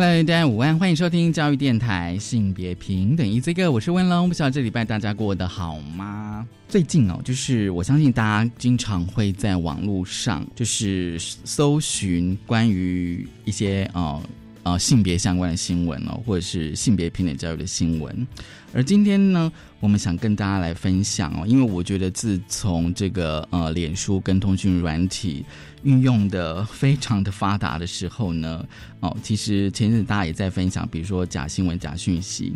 Hello，大家午安，欢迎收听教育电台性别平等 Easy Go，我是温龙。不晓得这礼拜大家过得好吗？最近哦，就是我相信大家经常会在网络上就是搜寻关于一些哦呃性别相关的新闻哦，或者是性别平等教育的新闻。而今天呢，我们想跟大家来分享哦，因为我觉得自从这个呃脸书跟通讯软体运用的非常的发达的时候呢，哦，其实前阵子大家也在分享，比如说假新闻、假讯息。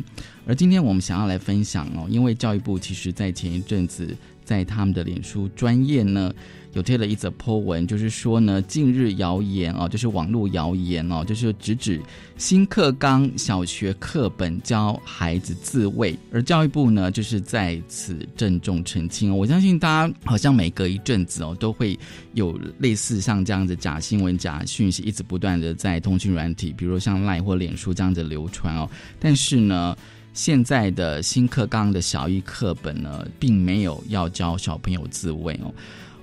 而今天我们想要来分享哦，因为教育部其实在前一阵子在他们的脸书专业呢。有贴了一则 po 文，就是说呢，近日谣言哦，就是网络谣言哦，就是直指新课纲小学课本教孩子自卫，而教育部呢，就是在此郑重澄清。我相信大家好像每隔一阵子哦，都会有类似像这样子假新闻、假讯息，一直不断的在通讯软体，比如像赖或脸书这样子流传哦。但是呢，现在的新课纲的小一课本呢，并没有要教小朋友自卫哦。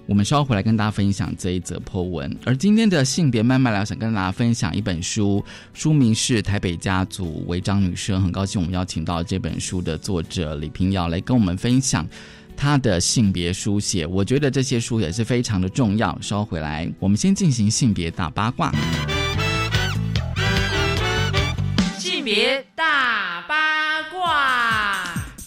我们稍后回来跟大家分享这一则 po 文，而今天的性别慢慢聊，想跟大家分享一本书，书名是《台北家族违章女生》。很高兴我们邀请到这本书的作者李平遥来跟我们分享她的性别书写。我觉得这些书也是非常的重要。稍后回来，我们先进行性别大八卦。性别大八，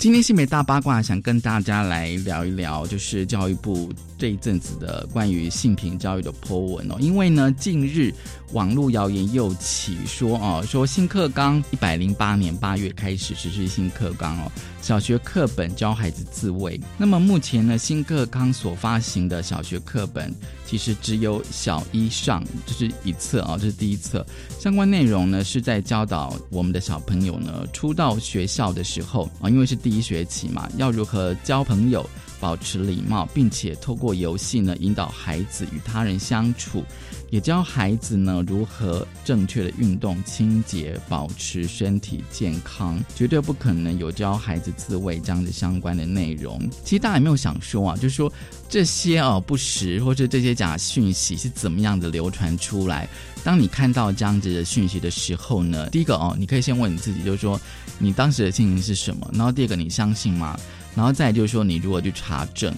今天新美大八卦，想跟大家来聊一聊，就是教育部。这一阵子的关于性平教育的 po 文哦，因为呢，近日网络谣言又起，说哦，说新课纲一百零八年八月开始实施新课纲哦，小学课本教孩子自卫。那么目前呢，新课纲所发行的小学课本其实只有小一上，这是一册啊，这是第一册。相关内容呢是在教导我们的小朋友呢，初到学校的时候啊，因为是第一学期嘛，要如何交朋友。保持礼貌，并且透过游戏呢引导孩子与他人相处，也教孩子呢如何正确的运动、清洁、保持身体健康。绝对不可能有教孩子自卫这样子相关的内容。其实大家有没有想说啊？就是说这些哦不实或者这些假讯息是怎么样的流传出来？当你看到这样子的讯息的时候呢，第一个哦，你可以先问你自己，就是说你当时的心情是什么？然后第二个，你相信吗？然后再就是说，你如果去查证，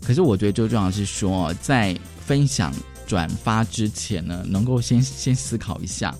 可是我觉得最重要的是说，在分享转发之前呢，能够先先思考一下，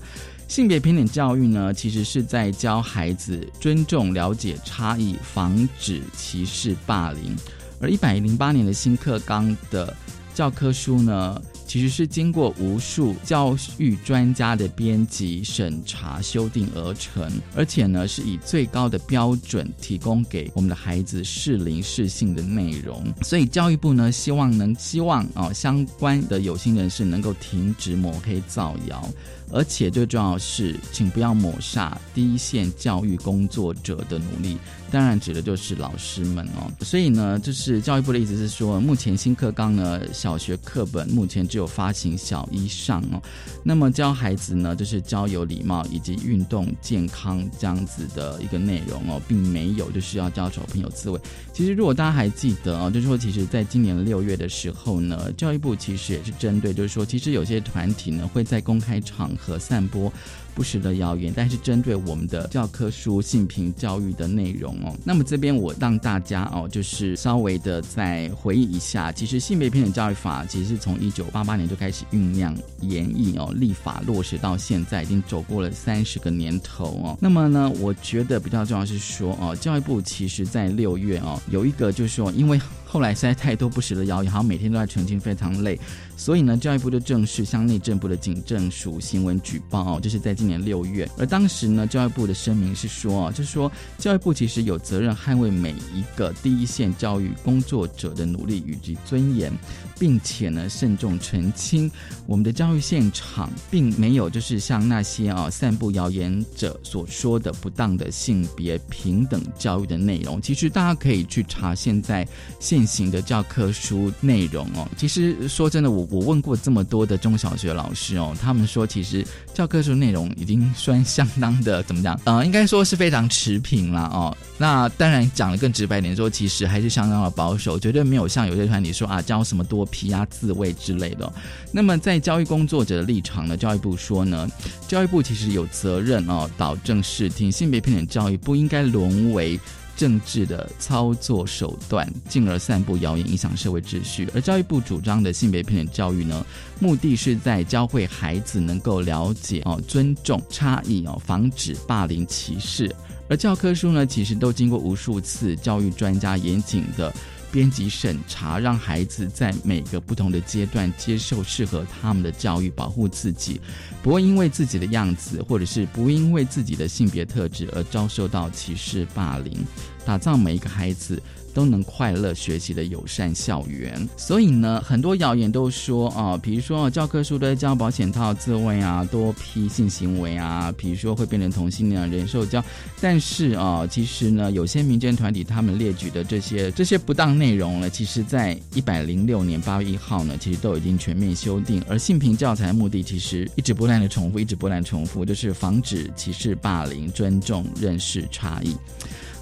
性别平等教育呢，其实是在教孩子尊重、了解差异，防止歧视、霸凌。而一百零八年的新课纲的教科书呢？其实是经过无数教育专家的编辑、审查、修订而成，而且呢是以最高的标准提供给我们的孩子适龄适性的内容。所以教育部呢希望能希望啊相关的有心人士能够停止抹黑造谣。而且最重要是，请不要抹杀第一线教育工作者的努力，当然指的就是老师们哦。所以呢，就是教育部的意思是说，目前新课纲呢，小学课本目前只有发行小一上哦。那么教孩子呢，就是教有礼貌以及运动健康这样子的一个内容哦，并没有就是要教小朋友自卫。其实如果大家还记得哦，就是说，其实在今年六月的时候呢，教育部其实也是针对，就是说，其实有些团体呢会在公开场。和散播不实的谣言，但是针对我们的教科书性平教育的内容哦，那么这边我让大家哦，就是稍微的再回忆一下，其实性别平等教育法其实是从一九八八年就开始酝酿演绎哦，立法落实到现在已经走过了三十个年头哦。那么呢，我觉得比较重要是说哦，教育部其实在六月哦有一个就是说，因为后来实在太多不实的谣言，好像每天都在澄清，非常累。所以呢，教育部就正式向内政部的警政署新闻举报，这是在今年六月。而当时呢，教育部的声明是说，就是说教育部其实有责任捍卫每一个第一线教育工作者的努力以及尊严，并且呢，慎重澄清我们的教育现场并没有就是像那些啊散布谣言者所说的不当的性别平等教育的内容。其实大家可以去查现在现行的教科书内容哦。其实说真的，我。我问过这么多的中小学老师哦，他们说其实教科书内容已经算相当的怎么讲？呃，应该说是非常持平了哦。那当然讲的更直白点说，其实还是相当的保守，绝对没有像有些团体说啊教什么多皮啊自卫之类的。那么在教育工作者的立场呢，教育部说呢，教育部其实有责任哦，导正视听，性别平等教育不应该沦为。政治的操作手段，进而散布谣言，影响社会秩序。而教育部主张的性别平等教育呢，目的是在教会孩子能够了解哦，尊重差异哦，防止霸凌歧视。而教科书呢，其实都经过无数次教育专家严谨的。编辑审查，让孩子在每个不同的阶段接受适合他们的教育，保护自己，不会因为自己的样子，或者是不因为自己的性别特质而遭受到歧视霸凌，打造每一个孩子。都能快乐学习的友善校园，所以呢，很多谣言都说啊，比如说教科书都在教保险套自卫啊，多批性行为啊，比如说会变成同性恋人受教，但是啊，其实呢，有些民间团体他们列举的这些这些不当内容呢，其实在一百零六年八月一号呢，其实都已经全面修订，而性平教材目的其实一直不断的重复，一直不断重复，就是防止歧视霸凌，尊重认识差异。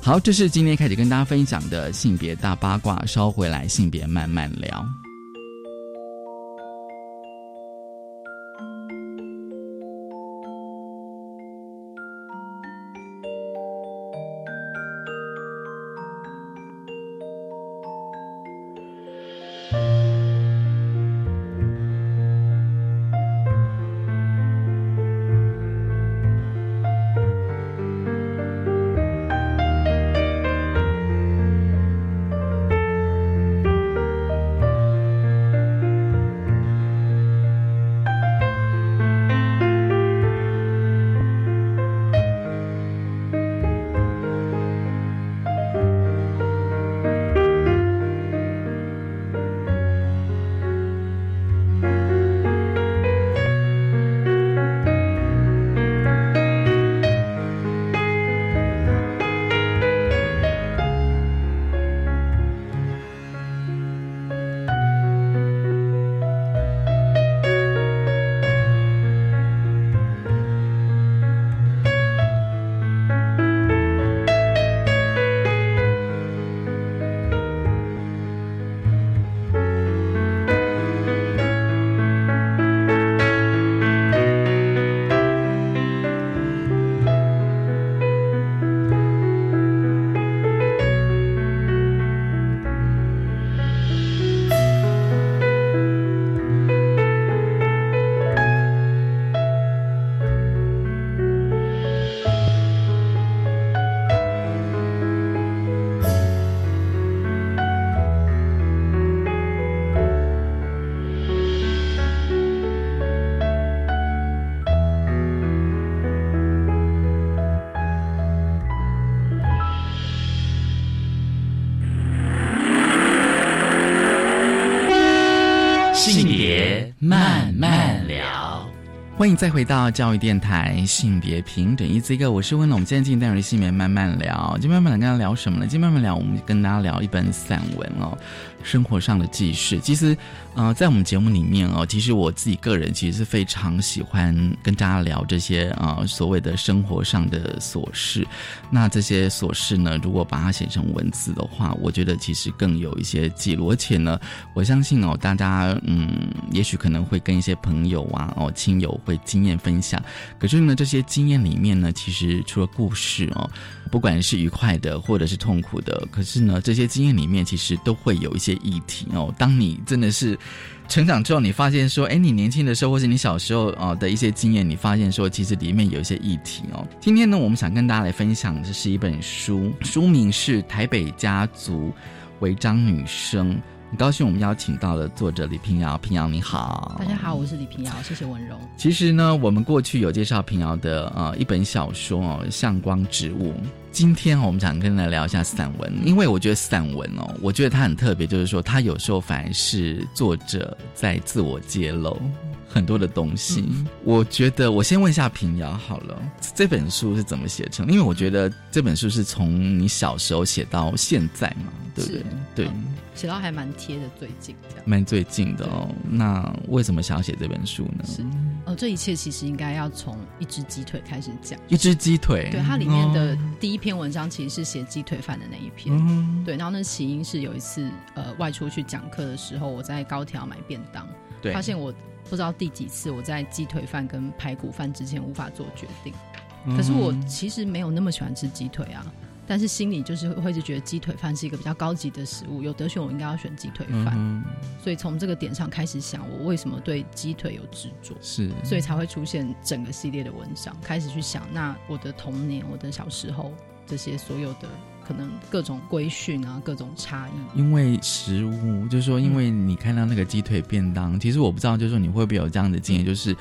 好，这是今天开始跟大家分享的性别大八卦，稍回来性别慢慢聊。欢迎再回到教育电台性别平等一这个，我是温龙。我们今天进单元性别慢慢聊，今天慢慢来跟大家聊什么呢？今天慢慢聊，我们跟大家聊一本散文哦。生活上的记事，其实，呃，在我们节目里面哦，其实我自己个人其实是非常喜欢跟大家聊这些啊所谓的生活上的琐事。那这些琐事呢，如果把它写成文字的话，我觉得其实更有一些记录。而且呢，我相信哦，大家嗯，也许可能会跟一些朋友啊哦亲友会经验分享。可是呢，这些经验里面呢，其实除了故事哦。不管是愉快的，或者是痛苦的，可是呢，这些经验里面其实都会有一些议题哦。当你真的是成长之后，你发现说，哎，你年轻的时候，或是你小时候啊的一些经验，你发现说，其实里面有一些议题哦。今天呢，我们想跟大家来分享的是一本书，书名是《台北家族违章女生。很高兴我们邀请到了作者李平遥，平遥你好，大家好，我是李平遥，谢谢文荣。其实呢，我们过去有介绍平遥的呃一本小说哦，《向光植物》。今天我们想跟大家聊一下散文，因为我觉得散文哦，我觉得它很特别，就是说它有时候反而是作者在自我揭露。很多的东西，我觉得我先问一下平遥好了，这本书是怎么写成？因为我觉得这本书是从你小时候写到现在嘛，对不对？对，写到还蛮贴的，最近这样，蛮最近的哦。那为什么想要写这本书呢？是，哦，这一切其实应该要从一只鸡腿开始讲。一只鸡腿，对，它里面的第一篇文章其实是写鸡腿饭的那一篇。对，然后那起因是有一次呃外出去讲课的时候，我在高铁买便当，对，发现我。不知道第几次我在鸡腿饭跟排骨饭之前无法做决定，可是我其实没有那么喜欢吃鸡腿啊，但是心里就是会是觉得鸡腿饭是一个比较高级的食物，有得选我应该要选鸡腿饭，所以从这个点上开始想，我为什么对鸡腿有执着，是，所以才会出现整个系列的文章，开始去想那我的童年，我的小时候这些所有的。可能各种规训啊，各种差异。因为食物，就是说，因为你看到那个鸡腿便当，其实我不知道，就是说你会不会有这样的经验，就是。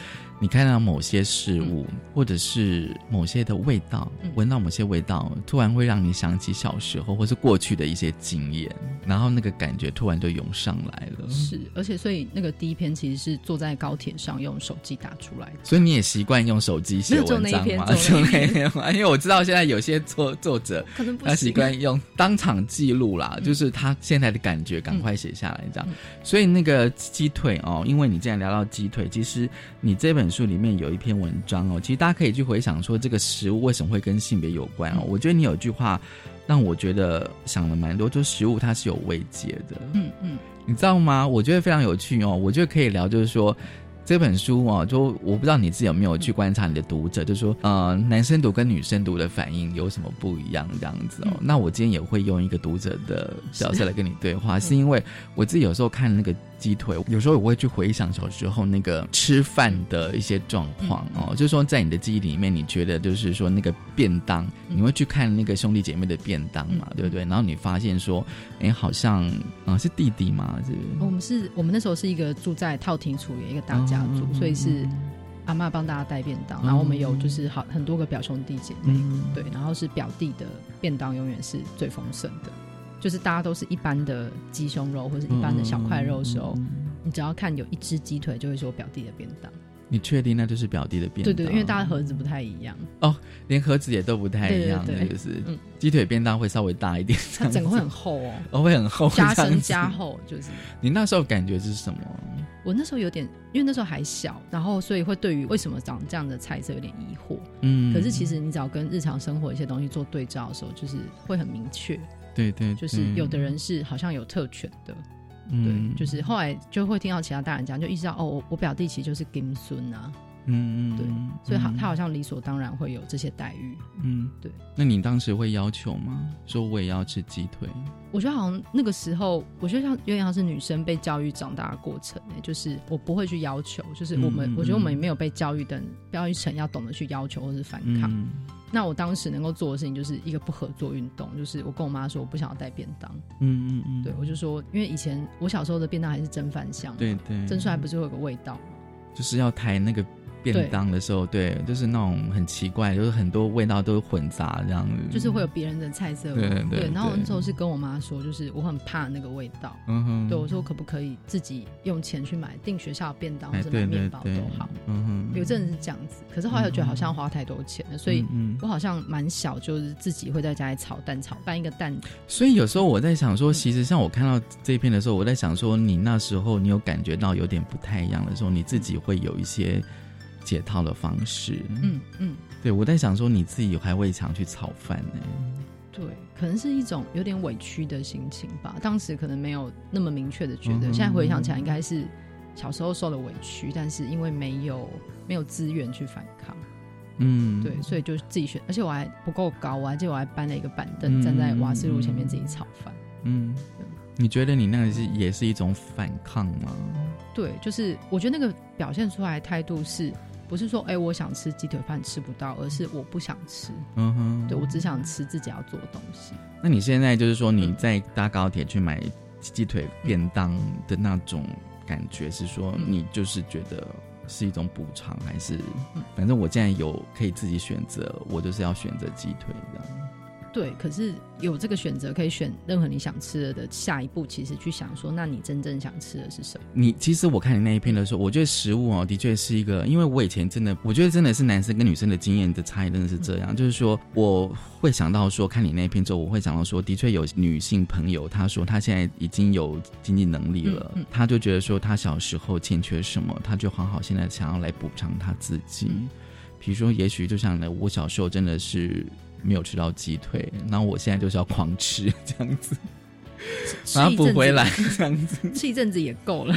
你看到某些事物，或者是某些的味道，闻到某些味道，突然会让你想起小时候或是过去的一些经验，然后那个感觉突然就涌上来了。是，而且所以那个第一篇其实是坐在高铁上用手机打出来的。所以你也习惯用手机写文章吗？就那 篇吗？因为我知道现在有些作作者可能他习惯用当场记录啦，就是他现在的感觉赶快写下来这样。所以那个鸡腿哦，因为你既然聊到鸡腿，其实你这本。本书里面有一篇文章哦，其实大家可以去回想说这个食物为什么会跟性别有关哦。我觉得你有一句话让我觉得想了蛮多，就食物它是有慰藉的。嗯嗯，你知道吗？我觉得非常有趣哦。我觉得可以聊，就是说。这本书哦，就我不知道你自己有没有去观察你的读者，就说呃，男生读跟女生读的反应有什么不一样这样子哦。那我今天也会用一个读者的角色来跟你对话，是因为我自己有时候看那个鸡腿，有时候我会去回想小时候那个吃饭的一些状况哦，就是说在你的记忆里面，你觉得就是说那个便当，你会去看那个兄弟姐妹的便当嘛，对不对？然后你发现说，哎，好像啊是弟弟吗？是？我们是我们那时候是一个住在套亭处的一个大家。家族，所以是阿妈帮大家带便当，然后我们有就是好很多个表兄弟姐妹，对，然后是表弟的便当永远是最丰盛的，就是大家都是一般的鸡胸肉或者一般的小块肉的时候，你只要看有一只鸡腿，就会说表弟的便当。你确定那就是表弟的便当？对对，因为大家盒子不太一样哦，连盒子也都不太一样，就是鸡腿便当会稍微大一点，它整个会很厚哦，哦会很厚，加深加厚，就是你那时候感觉是什么？我那时候有点，因为那时候还小，然后所以会对于为什么长这样的菜色有点疑惑。嗯，可是其实你只要跟日常生活一些东西做对照的时候，就是会很明确。对对，就是有的人是好像有特权的。对，就是后来就会听到其他大人讲，就意识到哦，我我表弟其实就是金孙啊。嗯嗯，对，所以好，他好像理所当然会有这些待遇。嗯，对。那你当时会要求吗？说我也要吃鸡腿？我觉得好像那个时候，我觉得像有点像是女生被教育长大的过程呢。就是我不会去要求，就是我们，我觉得我们也没有被教育的教育成要懂得去要求或是反抗。那我当时能够做的事情就是一个不合作运动，就是我跟我妈说我不想要带便当。嗯嗯嗯，对我就说，因为以前我小时候的便当还是蒸饭香，对对，蒸出来不是会有个味道吗？就是要抬那个。便当的时候，对，就是那种很奇怪，就是很多味道都混杂这样子，就是会有别人的菜色。对对。然后那时候是跟我妈说，就是我很怕那个味道。嗯哼。对我说，可不可以自己用钱去买订学校便当或者买面包都好。嗯哼。有阵子是这样子，可是后来又觉得好像花太多钱了，所以我好像蛮小，就是自己会在家里炒蛋，炒拌一个蛋。所以有时候我在想说，其实像我看到这一篇的时候，我在想说，你那时候你有感觉到有点不太一样的时候，你自己会有一些。解套的方式，嗯嗯，对我在想说，你自己还未尝去炒饭呢？对，可能是一种有点委屈的心情吧。当时可能没有那么明确的觉得，现在回想起来，应该是小时候受了委屈，但是因为没有没有资源去反抗，嗯，对，所以就自己选，而且我还不够高，我还记得我还搬了一个板凳，站在瓦斯炉前面自己炒饭。嗯，你觉得你那个是也是一种反抗吗？对，就是我觉得那个表现出来态度是。不是说哎我想吃鸡腿饭吃不到，而是我不想吃。嗯哼，对我只想吃自己要做的东西。那你现在就是说你在搭高铁去买鸡腿便当的那种感觉，是说你就是觉得是一种补偿，还是反正我现在有可以自己选择，我就是要选择鸡腿这样。对，可是有这个选择，可以选任何你想吃的的下一步，其实去想说，那你真正想吃的是什么？你其实我看你那一篇的时候，我觉得食物哦，的确是一个，因为我以前真的，我觉得真的是男生跟女生的经验的差异真的是这样，就是说我会想到说，看你那一篇之后，我会想到说，的确有女性朋友，她说她现在已经有经济能力了，她就觉得说她小时候欠缺什么，她就好好现在想要来补偿她自己，比如说，也许就像呢，我小时候真的是。没有吃到鸡腿，然后我现在就是要狂吃 这样子，把它补回来 这样子，吃一阵子也够了。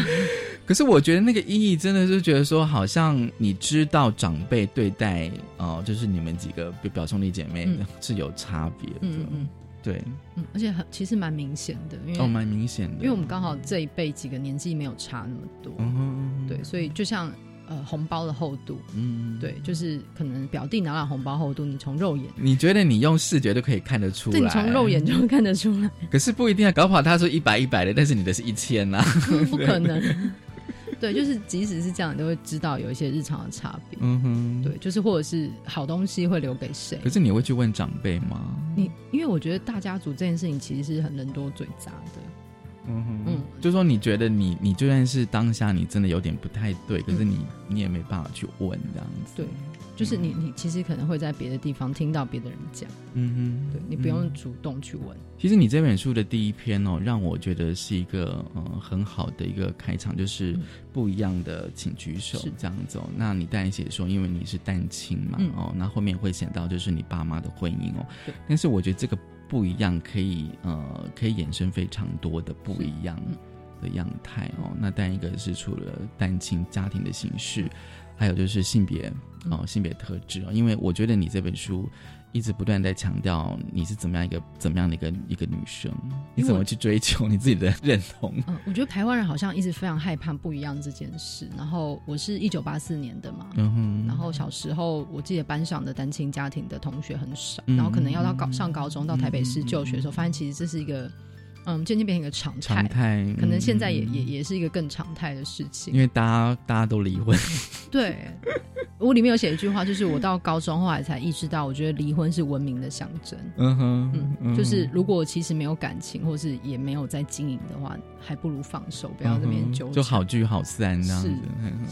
可是我觉得那个意义真的是觉得说，好像你知道长辈对待哦，就是你们几个表兄弟姐妹是有差别的，嗯嗯，对，嗯，而且很其实蛮明显的，因为哦蛮明显的，因为我们刚好这一辈几个年纪没有差那么多，嗯对，所以就像。呃，红包的厚度，嗯，对，就是可能表弟拿了红包厚度，你从肉眼，你觉得你用视觉都可以看得出来，对，你从肉眼就会看得出来。可是不一定啊，搞不好他说一百一百的，但是你的是一千呐，不可能。对，就是即使是这样，你都会知道有一些日常的差别。嗯哼，对，就是或者是好东西会留给谁？可是你会去问长辈吗？你因为我觉得大家族这件事情其实是很人多嘴杂的。嗯哼，嗯，就说你觉得你你就算是当下你真的有点不太对，可是你你也没办法去问这样子。对，就是你你其实可能会在别的地方听到别的人讲，嗯哼，对你不用主动去问。其实你这本书的第一篇哦，让我觉得是一个呃很好的一个开场，就是不一样的，请举手这样子哦。那你当然写说，因为你是单亲嘛，哦，那后面会写到就是你爸妈的婚姻哦，但是我觉得这个。不一样，可以呃，可以衍生非常多的不一样的样态哦。那但一个是除了单亲家庭的形式，还有就是性别哦，性别特质哦。因为我觉得你这本书。一直不断在强调你是怎么样一个怎么样的一个一个女生，你怎么去追求你自己的认同？嗯，我觉得台湾人好像一直非常害怕不一样这件事。然后我是一九八四年的嘛，嗯哼，然后小时候我记得班上的单亲家庭的同学很少，然后可能要到高上高中到台北市就学的时候，发现其实这是一个。嗯，渐渐变成一个常态，常态可能现在也也也是一个更常态的事情。因为大家大家都离婚。对，我里面有写一句话，就是我到高中后来才意识到，我觉得离婚是文明的象征。嗯哼，嗯，就是如果其实没有感情，或是也没有在经营的话，还不如放手，不要这边纠就好聚好散这样子。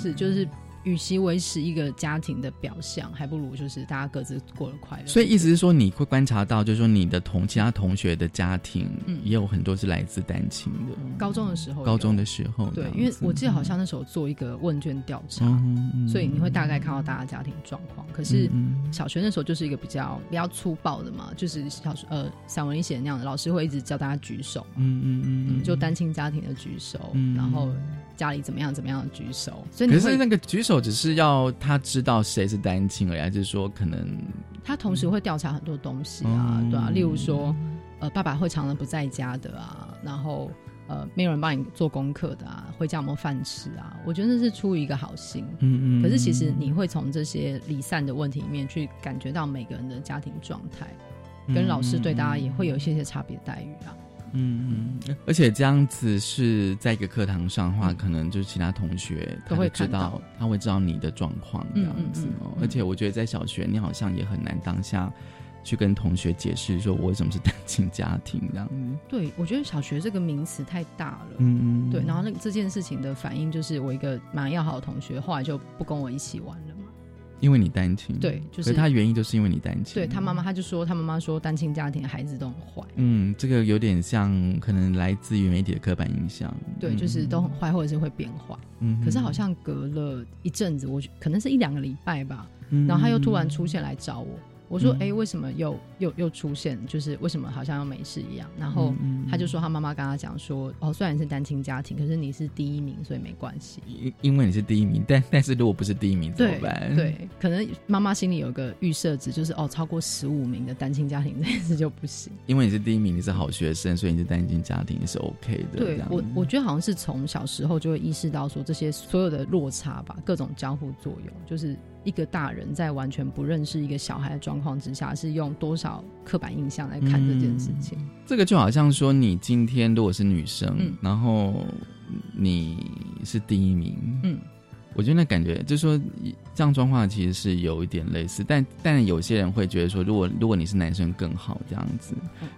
是，就是。与其维持一个家庭的表象，还不如就是大家各自过得快乐。所以意思是说，你会观察到，就是说你的同其他同学的家庭，嗯，也有很多是来自单亲的。高中的时候，高中的时候，对，因为我记得好像那时候做一个问卷调查，所以你会大概看到大家家庭状况。可是小学那时候就是一个比较比较粗暴的嘛，就是小学呃散文里写的那样的，老师会一直叫大家举手，嗯嗯嗯，就单亲家庭的举手，然后家里怎么样怎么样的举手。所以可是那个举手。只是要他知道谁是单亲而已，还是说可能他同时会调查很多东西啊，对啊，例如说，呃，爸爸会常常不在家的啊，然后呃，没有人帮你做功课的啊，回家有没有饭吃啊？我觉得那是出于一个好心，嗯嗯。可是其实你会从这些离散的问题里面去感觉到每个人的家庭状态，跟老师对大家也会有一些些差别待遇啊。嗯嗯，而且这样子是在一个课堂上的话，可能就是其他同学他会知道，他会知道你的状况这样子哦。而且我觉得在小学，你好像也很难当下去跟同学解释说我为什么是单亲家庭这样子。对，我觉得小学这个名词太大了。嗯嗯。对，然后那这件事情的反应就是我一个蛮要好的同学，后来就不跟我一起玩了。因为你单亲，对，就是他原因就是因为你单亲。对他妈妈，他就说他妈妈说单亲家庭的孩子都很坏。嗯，这个有点像可能来自于媒体的刻板印象。对，就是都很坏，或者是会变坏。嗯，可是好像隔了一阵子，我可能是一两个礼拜吧，然后他又突然出现来找我，我说：“哎，为什么又又又出现？就是为什么好像又没事一样？”然后他就说他妈妈跟他讲说：“哦，虽然是单亲家庭，可是你是第一名，所以没关系。因因为你是第一名，但但是如果不是第一名怎么办？对，可能妈妈心里有个预设值，就是哦，超过十五名的单亲家庭这件事就不行。因为你是第一名，你是好学生，所以你是单亲家庭是 OK 的。对我，我觉得好像是从小时候就会意识到说这些所有的落差吧，各种交互作用，就是。一个大人在完全不认识一个小孩的状况之下，是用多少刻板印象来看这件事情？这个就好像说，你今天如果是女生，然后你是第一名，嗯，我觉得那感觉就是说，这样状况其实是有一点类似，但但有些人会觉得说，如果如果你是男生更好，这样子，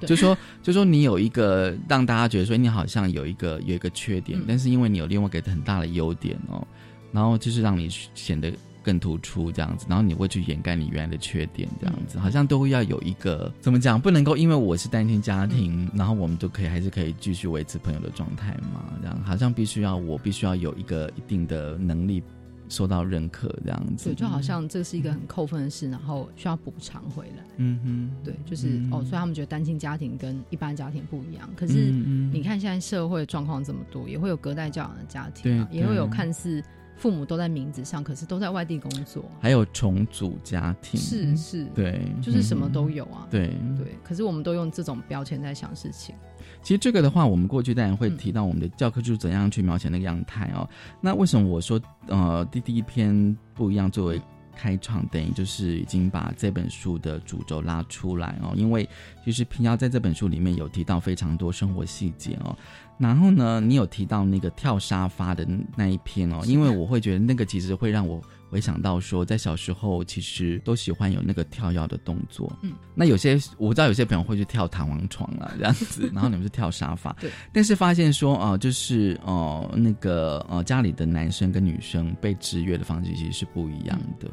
就说就说你有一个让大家觉得说你好像有一个有一个缺点，但是因为你有另外一个很大的优点哦，然后就是让你显得。更突出这样子，然后你会去掩盖你原来的缺点，这样子好像都会要有一个怎么讲，不能够因为我是单亲家庭，然后我们就可以还是可以继续维持朋友的状态嘛？这样好像必须要我必须要有一个一定的能力受到认可，这样子。对，就好像这是一个很扣分的事，然后需要补偿回来。嗯哼，对，就是哦，所以他们觉得单亲家庭跟一般家庭不一样。可是你看现在社会状况这么多，也会有隔代教养的家庭，也会有看似。父母都在名字上，可是都在外地工作，还有重组家庭，是是，对，就是什么都有啊，对对。可是我们都用这种标签在想事情。其实这个的话，我们过去当然会提到我们的教科书怎样去描写那个样态哦。那为什么我说呃第第一篇不一样作为开创，等于就是已经把这本书的主轴拉出来哦？因为其实平遥在这本书里面有提到非常多生活细节哦。然后呢，你有提到那个跳沙发的那一篇哦，因为我会觉得那个其实会让我回想到说，在小时候其实都喜欢有那个跳跃的动作。嗯，那有些我知道有些朋友会去跳弹簧床了这样子，然后你们是跳沙发。对。但是发现说，哦，就是哦，那个呃，家里的男生跟女生被制约的方式其实是不一样的。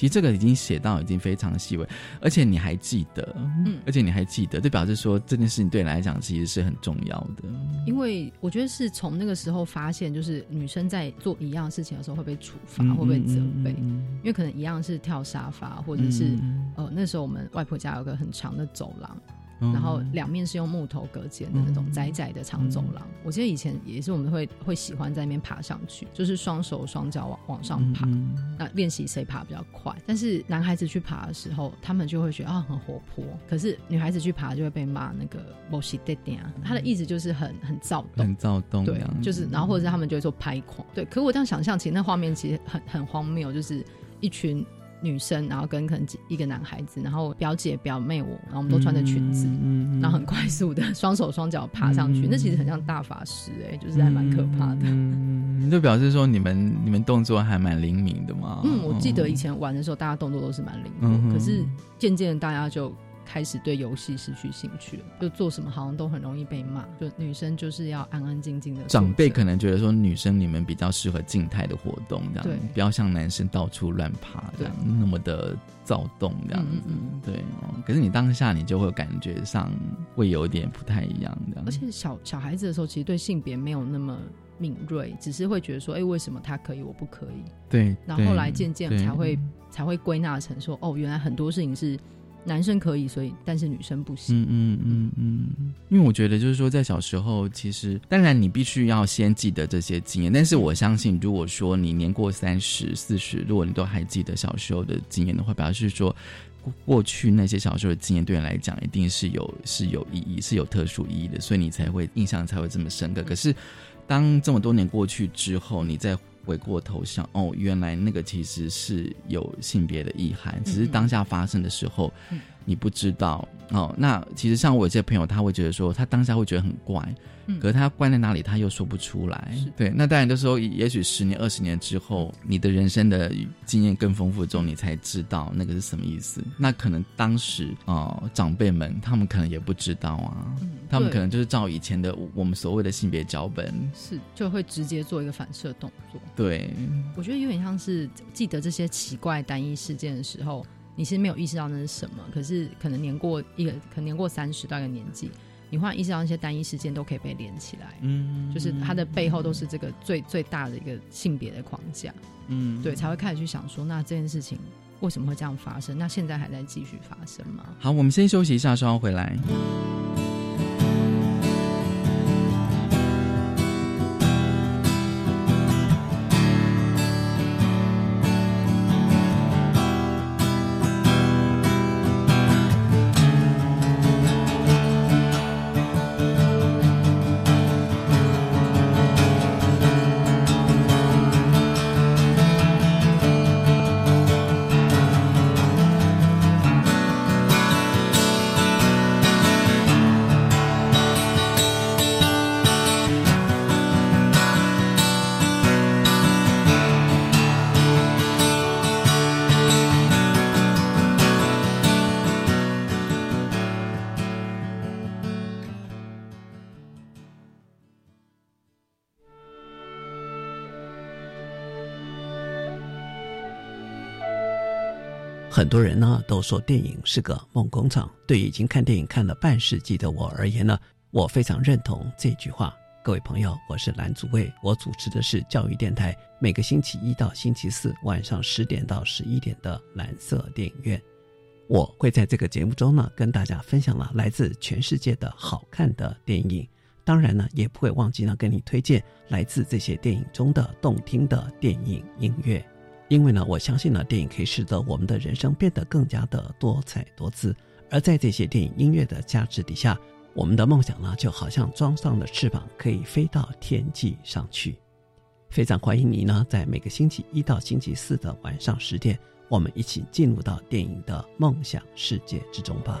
其实这个已经写到已经非常细微，而且你还记得，嗯，而且你还记得，就表示说这件事情对你来讲其实是很重要的。因为我觉得是从那个时候发现，就是女生在做一样事情的时候会被处罚，会被责备，因为可能一样是跳沙发，或者是呃那时候我们外婆家有个很长的走廊。然后两面是用木头隔间的那种窄窄的长走廊，我记得以前也是我们会会喜欢在那边爬上去，就是双手双脚往往上爬，那练习谁爬比较快。但是男孩子去爬的时候，他们就会觉得啊很活泼，可是女孩子去爬就会被骂那个某西爹爹啊，他的意思就是很很躁动，很躁动，对，就是然后或者是他们就会说拍狂，对。可我这样想象，其实那画面其实很很荒谬，就是一群。女生，然后跟可能一个男孩子，然后表姐表妹我，然后我们都穿着裙子，然后很快速的双手双脚爬上去，那其实很像大法师哎，就是还蛮可怕的。嗯，就表示说你们你们动作还蛮灵敏的嘛。嗯，我记得以前玩的时候，大家动作都是蛮灵敏，可是渐渐大家就。开始对游戏失去兴趣了，就做什么好像都很容易被骂。就女生就是要安安静静的。长辈可能觉得说女生你们比较适合静态的活动，这样不要像男生到处乱爬这样那么的躁动这样子。对哦，可是你当下你就会感觉上会有点不太一样这样。而且小小孩子的时候，其实对性别没有那么敏锐，只是会觉得说，哎，为什么他可以，我不可以？对。然后后来渐渐才会才会归纳成说，哦，原来很多事情是。男生可以，所以但是女生不行。嗯嗯嗯嗯，因为我觉得就是说，在小时候，其实当然你必须要先记得这些经验。但是我相信，如果说你年过三十、四十，如果你都还记得小时候的经验的话，表示说过去那些小时候的经验对你来讲一定是有是有意义、是有特殊意义的，所以你才会印象才会这么深刻。可是当这么多年过去之后，你再回过头想，哦，原来那个其实是有性别的意涵，只是当下发生的时候，你不知道哦。那其实像我有些朋友，他会觉得说，他当下会觉得很怪。可是他怪在哪里，他又说不出来。对，那当然就是说，也许十年、二十年之后，你的人生的经验更丰富之后，你才知道那个是什么意思。那可能当时啊，长辈们他们可能也不知道啊，他们可能就是照以前的我们所谓的性别脚本，是就会直接做一个反射动作。对，我觉得有点像是记得这些奇怪单一事件的时候，你其实没有意识到那是什么，可是可能年过一个，可能年过三十到一个年纪。你忽然意识到那些单一事件都可以被连起来，嗯，就是它的背后都是这个最最大的一个性别的框架，嗯，对，才会开始去想说，那这件事情为什么会这样发生？那现在还在继续发生吗？好，我们先休息一下，稍后回来。很多人呢都说电影是个梦工厂。对已经看电影看了半世纪的我而言呢，我非常认同这句话。各位朋友，我是蓝祖卫，我主持的是教育电台，每个星期一到星期四晚上十点到十一点的蓝色电影院。我会在这个节目中呢，跟大家分享了来自全世界的好看的电影，当然呢，也不会忘记呢，跟你推荐来自这些电影中的动听的电影音乐。因为呢，我相信呢，电影可以使得我们的人生变得更加的多彩多姿。而在这些电影音乐的加持底下，我们的梦想呢，就好像装上了翅膀，可以飞到天际上去。非常欢迎你呢，在每个星期一到星期四的晚上十点，我们一起进入到电影的梦想世界之中吧。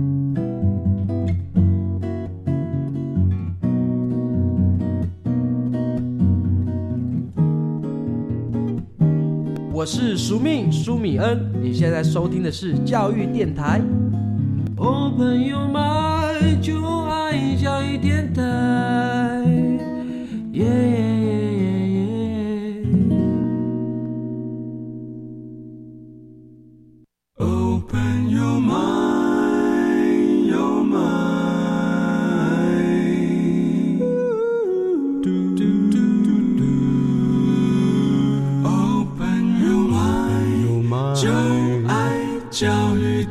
我是苏命苏米恩，你现在收听的是教育电台。哦朋友们就爱教育电台。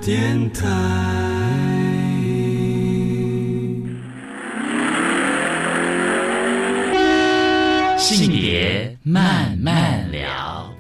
电台，性别慢慢聊。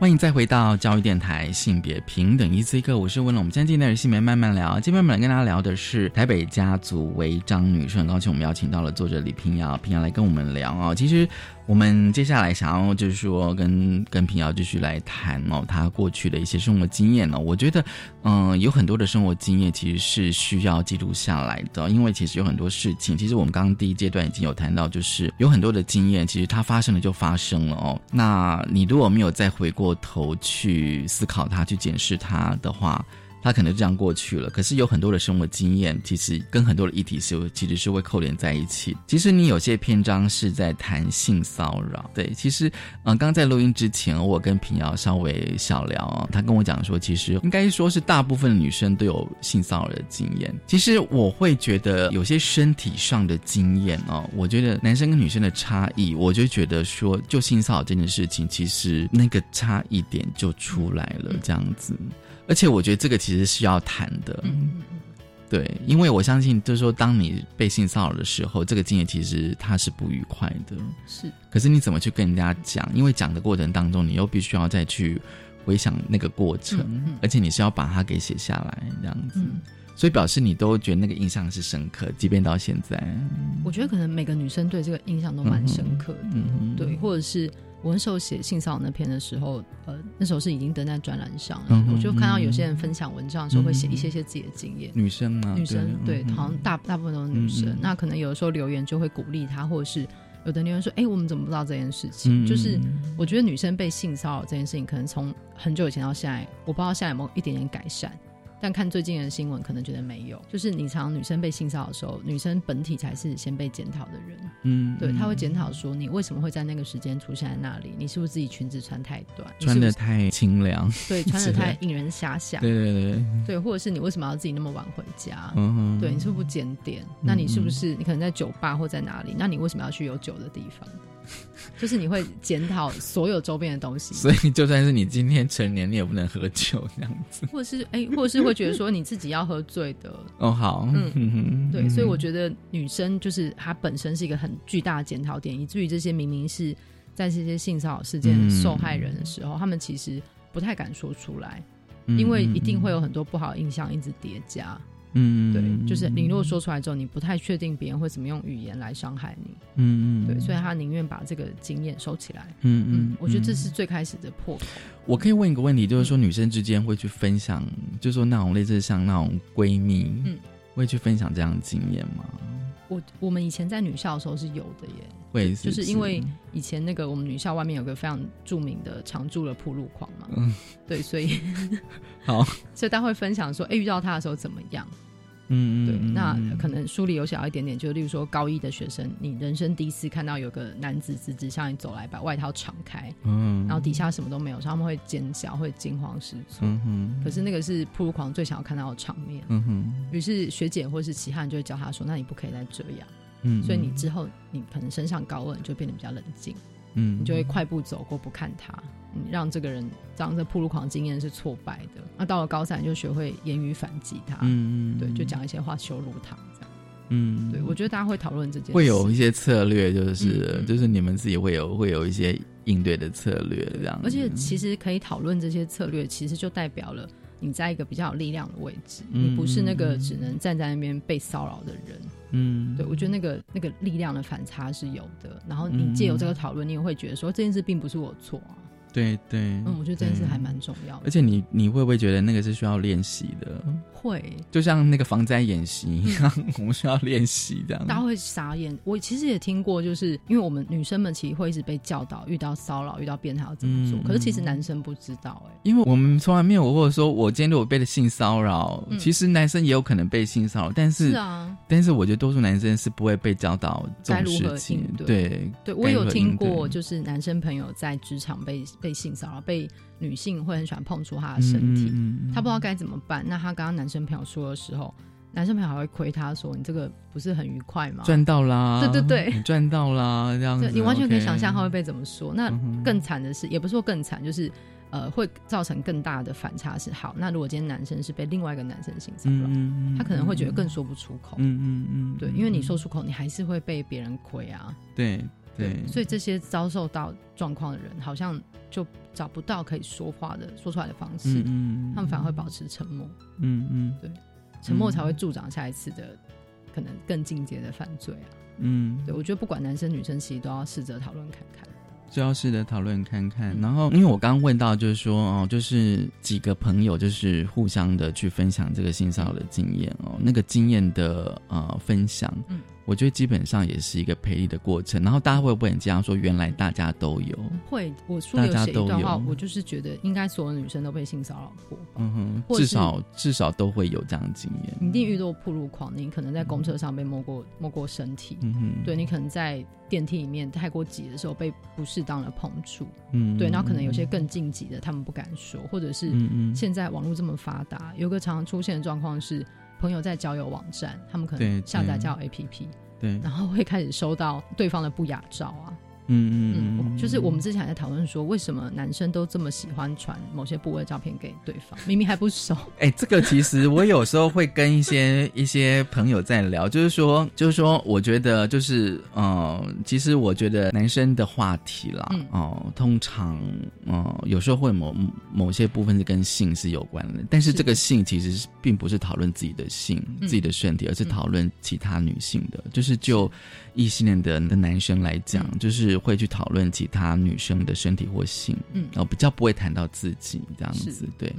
欢迎再回到教育电台性别平等一次一课，我是温龙。我们今天进的性别慢慢聊，今天我们来跟大家聊的是台北家族违章女士，很高兴我们邀请到了作者李平遥，平遥来跟我们聊啊。其实。我们接下来想要就是说跟跟平遥继续来谈哦，他过去的一些生活经验呢。我觉得，嗯，有很多的生活经验其实是需要记录下来的，因为其实有很多事情，其实我们刚刚第一阶段已经有谈到，就是有很多的经验，其实它发生了就发生了哦。那你如果没有再回过头去思考它、去检视它的话，他可能就这样过去了，可是有很多的生活经验，其实跟很多的议题是其实是会扣连在一起。其实你有些篇章是在谈性骚扰，对，其实嗯，刚在录音之前，我跟平遥稍微小聊，他跟我讲说，其实应该说是大部分女生都有性骚扰的经验。其实我会觉得有些身体上的经验哦，我觉得男生跟女生的差异，我就觉得说，就性骚扰这件事情，其实那个差异点就出来了，这样子。而且我觉得这个其实是要谈的，对，因为我相信，就是说，当你被性骚扰的时候，这个经验其实它是不愉快的，是。可是你怎么去跟人家讲？因为讲的过程当中，你又必须要再去回想那个过程，嗯而且你是要把它给写下来这样子，所以表示你都觉得那个印象是深刻，即便到现在。我觉得可能每个女生对这个印象都蛮深刻的，嗯对，或者是我那时候写性骚扰那篇的时候，呃，那时候是已经登在专栏上了，嗯我就看到有些人分享文章的时候会写一些些自己的经验，女生嘛，女生对，嗯好像大大部分都是女生，那可能有的时候留言就会鼓励她，或者是有的留言说，哎、我们怎么不知道这件事情？嗯。就是我觉得女生被性骚扰这件事情，可能从很久以前到现在，我不知道现在有没有一点点改善。但看最近的新闻，可能觉得没有。就是你常常女生被性骚扰的时候，女生本体才是先被检讨的人。嗯对，她会检讨说你为什么会在那个时间出现在那里？你是不是自己裙子穿太短？你穿的太清凉，对，穿的太引人遐想。对对对，对，或者是你为什么要自己那么晚回家？嗯哼对你是不是不检点？那你是不是你可能在酒吧或在哪里？那你为什么要去有酒的地方？就是你会检讨所有周边的东西，所以就算是你今天成年，你也不能喝酒这样子。或者是哎、或者是会觉得说你自己要喝醉的。哦，好，嗯嗯 对，所以我觉得女生就是她本身是一个很巨大的检讨点，以至于这些明明是在这些性骚扰事件嗯受害人的时候，他们其实不太敢说出来，嗯因为一定会有很多不好的印象一直叠加。嗯，对，就是你如果说出来之后，你不太确定别人会怎么用语言来伤害你。嗯嗯，对，所以他宁愿把这个经验收起来。嗯嗯，我觉得这是最开始的破口。我可以问一个问题，就是说女生之间会去分享，就是说那种类似像那种闺蜜，嗯，会去分享这样的经验吗？我我们以前在女校的时候是有的耶，会就是因为以前那个我们女校外面有个非常著名的常驻的铺路狂嘛，嗯，对，所以 好，所以大家会分享说，哎、遇到他的时候怎么样？嗯对，那可能书里有写到一点点，就例如说高一的学生，你人生第一次看到有个男子直直向你走来，把外套敞开，嗯然后底下什么都没有，他们会尖叫，会惊慌失措。嗯哼，可是那个是铺路狂最想要看到的场面。嗯哼，于是学姐或是其他人就会教他说：“那你不可以再这样。”嗯所以你之后你可能身上高二，你就变得比较冷静，嗯你就会快步走过，不看他，你让这个人让这铺路狂经验是挫败的。那到了高三，就学会言语反击他，嗯嗯对，就讲一些话羞辱他，这样。嗯，对，我觉得大家会讨论这件事，会有一些策略，就是、嗯就是你们自己会有会有一些应对的策略这样子。而且其实可以讨论这些策略，其实就代表了你在一个比较有力量的位置，嗯你不是那个只能站在那边被骚扰的人。嗯，对我觉得那个那个力量的反差是有的。然后你借由这个讨论，你也会觉得说这件事并不是我错啊。对对，嗯，我觉得这件事还蛮重要的。而且你你会不会觉得那个是需要练习的？会，就像那个防灾演习一样，我们需要练习这样。大家会傻眼。我其实也听过，就是因为我们女生们其实会一直被教导，遇到骚扰、遇到变态要怎么做。嗯可是其实男生不知道、哎，因为我们从来没有或者说我今天如果被了性骚扰，嗯其实男生也有可能被性骚扰，但是是啊，但是我觉得多数男生是不会被教导这种事情。对对对我有听过，就是男生朋友在职场被被性骚扰，被女性会很喜欢碰触他的身体，他不知道该怎么办。那他刚刚男生朋友说的时候，男生朋友还会亏他说：“你这个不是很愉快吗？”赚到啦，对对对赚到啦，这样子，你完全可以想象他会被怎么说。那更惨的是，也不是说更惨，就是呃，会造成更大的反差是。好，那如果今天男生是被另外一个男生性骚扰，嗯他可能会觉得更说不出口。嗯嗯嗯，对，因为你说出口，你还是会被别人亏啊。对对，所以这些遭受到状况的人，好像就找不到可以说话的、说出来的方式，嗯嗯他们反而会保持沉默。嗯嗯对，沉默才会助长下一次的可能更进阶的犯罪啊。嗯，对，我觉得不管男生女生，其实都要试着讨论看看。就要试着讨论看看。然后，因为我刚刚问到，就是说哦，就是几个朋友就是互相的去分享这个性骚扰的经验哦，那个经验的呃分享，嗯。我觉得基本上也是一个培力的过程，然后大家会不会很这样说？原来大家都有，会，我说有大家都写一段话，有。我就是觉得应该所有女生都被性骚扰过，嗯哼，至少至少都会有这样的经验。你一定遇到铺路狂，你可能在公车上被摸过摸过身体，嗯哼，对你可能在电梯里面太过挤的时候被不适当的碰触，嗯。对，然后可能有些更晋级的他们不敢说，或者是现在网络这么发达，有个常常出现的状况是，朋友在交友网站，他们可能下载交友 APP，对，然后会开始收到对方的不雅照啊，嗯嗯嗯，就是我们之前还在讨论说，为什么男生都这么喜欢传某些部位照片给对方，明明还不熟。哎，这个其实我有时候会跟一些 一些朋友在聊，就是说，就是说，我觉得就是，呃，其实我觉得男生的话题啦，哦，通常，呃，有时候会某某些部分是跟性是有关的，但是这个性其实是并不是讨论自己的性、自己的身体，而是讨论其他女性的，就是就异性恋的的男生来讲，就是。会去讨论其他女生的身体或性，嗯，然后比较不会谈到自己这样子，对。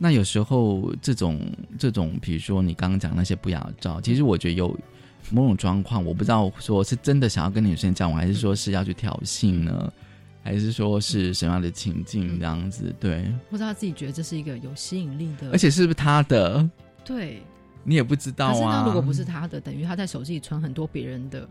那有时候这种这种，比如说你刚刚讲那些不雅照，其实我觉得有某种状况，我不知道说是真的想要跟女生交往，还是说是要去挑衅呢，还是说是什么样的情境这样子？对，不知道自己觉得这是一个有吸引力的，而且是不是他的？对，你也不知道啊。如果不是他的，等于他在手机里存很多别人的。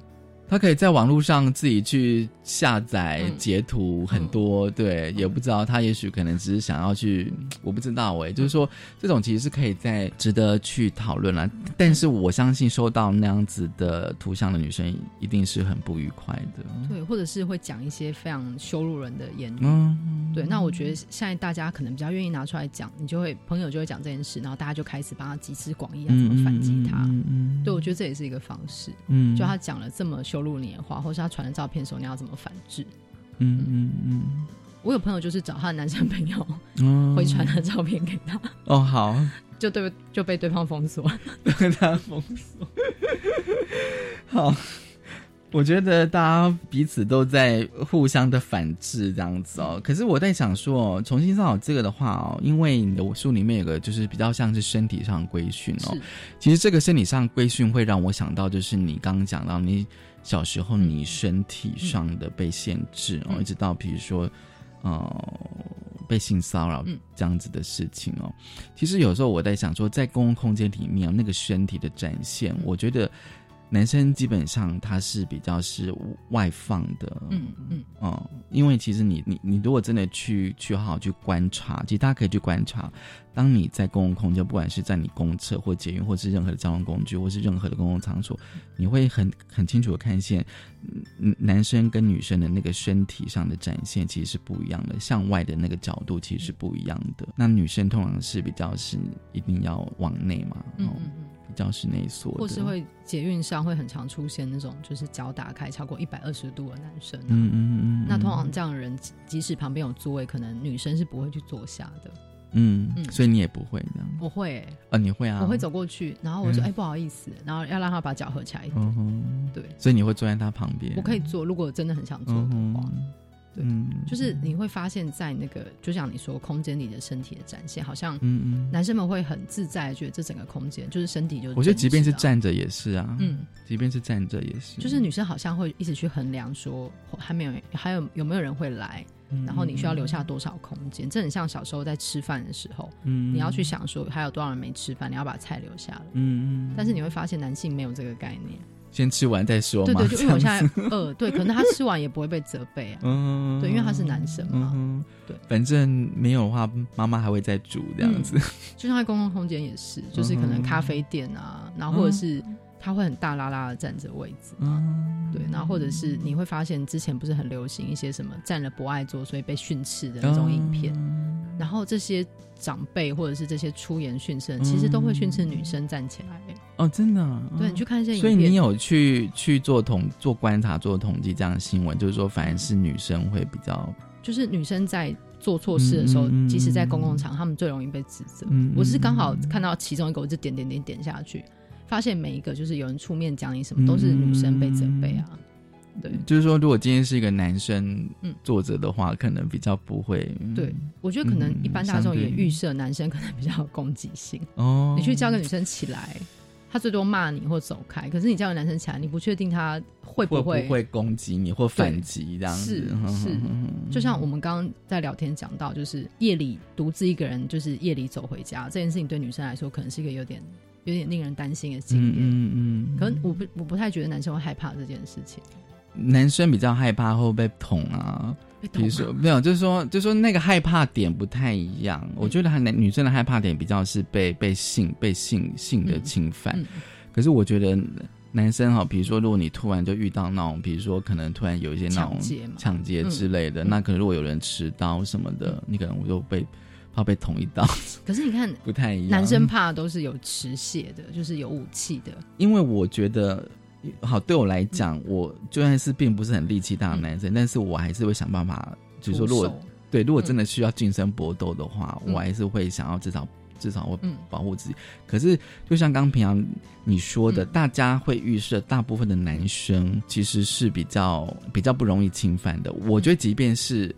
他可以在网络上自己去下载截图很多，对，也不知道他也许可能只是想要去，我不知道哎，就是说这种其实是可以在值得去讨论了。但是我相信收到那样子的图像的女生一定是很不愉快的，对，或者是会讲一些非常羞辱人的言语，嗯，对。那我觉得现在大家可能比较愿意拿出来讲，你就会朋友就会讲这件事，然后大家就开始帮他集思广益啊，怎么反击他？嗯，对，我觉得这也是一个方式，嗯，就他讲了这么羞。收录你的话，或是他传的照片的时候，你要怎么反制？嗯嗯嗯。我有朋友就是找他的男生朋友，会传他照片给他。哦，好，就对，就被对方封锁，被他封锁。好。我觉得大家彼此都在互相的反制这样子哦。可是我在想说，重新造这个的话哦，因为你的书里面有个就是比较像是身体上规训哦。其实这个身体上规训会让我想到，就是你刚刚讲到你小时候你身体上的被限制哦，一直到比如说呃被性骚扰这样子的事情哦。其实有时候我在想说，在公共空间里面那个身体的展现，我觉得。男生基本上他是比较是外放的，嗯嗯哦，因为其实你你你如果真的去去好好去观察，其实大家可以去观察，当你在公共空间，不管是在你公厕或捷运，或是任何的交通工具，或是任何的公共场所，你会很很清楚的看见，男生跟女生的那个身体上的展现其实是不一样的，向外的那个角度其实是不一样的。那女生通常是比较是一定要往内嘛，嗯嗯嗯。教室内所，或是会捷运上会很常出现那种就是脚打开超过一百二十度的男生，嗯嗯嗯，那通常这样的人，即使旁边有座位，可能女生是不会去坐下的，嗯嗯，所以你也不会这样，我会，啊你会啊，我会走过去，然后我说哎不好意思，然后要让他把脚合起来一点，对，所以你会坐在他旁边，我可以坐，如果真的很想坐的话。嗯，就是你会发现在那个，就像你说，空间里的身体的展现，好像，嗯嗯，男生们会很自在，觉得这整个空间就是身体就。我觉得即便是站着也是啊，嗯，即便是站着也是。就是女生好像会一直去衡量说，还没有，还有有没有人会来，然后你需要留下多少空间？这很像小时候在吃饭的时候，嗯，你要去想说还有多少人没吃饭，你要把菜留下来，嗯嗯。但是你会发现男性没有这个概念。先吃完再说嘛。对对，就因为我现在饿，对，可能他吃完也不会被责备啊。嗯，对，因为他是男生嘛。嗯，对，反正没有的话，妈妈还会再煮这样子。就像在公共空间也是，就是可能咖啡店啊，然后或者是他会很大拉拉的站着位置。嗯，对，然后或者是你会发现之前不是很流行一些什么占了不爱坐，所以被训斥的那种影片。然后这些长辈或者是这些出言训斥，其实都会训斥女生站起来。哦，真的，对你去看一些影片，所以你有去去做统做观察做统计这样的新闻，就是说反而是女生会比较，就是女生在做错事的时候，即使在公共场，她们最容易被指责。我是刚好看到其中一个，我就点点点点下去，发现每一个就是有人出面讲你什么，都是女生被责备啊。对，就是说，如果今天是一个男生作者的话，可能比较不会。对，我觉得可能一般大众也预设男生可能比较有攻击性。哦，你去叫个女生起来。他最多骂你或走开，可是你叫个男生起来，你不确定他会不会会攻击你或反击这样子。是是，就像我们刚刚在聊天讲到，就是夜里独自一个人，就是夜里走回家这件事情，对女生来说可能是一个有点有点令人担心的经验。嗯嗯，可能我不我不太觉得男生会害怕这件事情。男生比较害怕会被捅啊。比如说没有，就是说，就是说那个害怕点不太一样。我觉得男女生的害怕点比较是被被性被性性的侵犯，可是我觉得男生哈，比如说如果你突然就遇到那种，比如说可能突然有一些那种抢劫之类的，嗯。那可能如果有人持刀什么的，你可能我就被怕被捅一刀，可是你看，不太一样。男生怕都是有持械的，就是有武器的。因为我觉得，好对我来讲，我就算是并不是很力气大的男生，但是我还是会想办法，就是说，如果对，如果真的需要近身搏斗的话，嗯。我还是会想要至少至少会嗯。保护自己。可是，就像刚平常你说的，嗯。大家会预设大部分的男生其实是比较比较不容易侵犯的。我觉得，即便是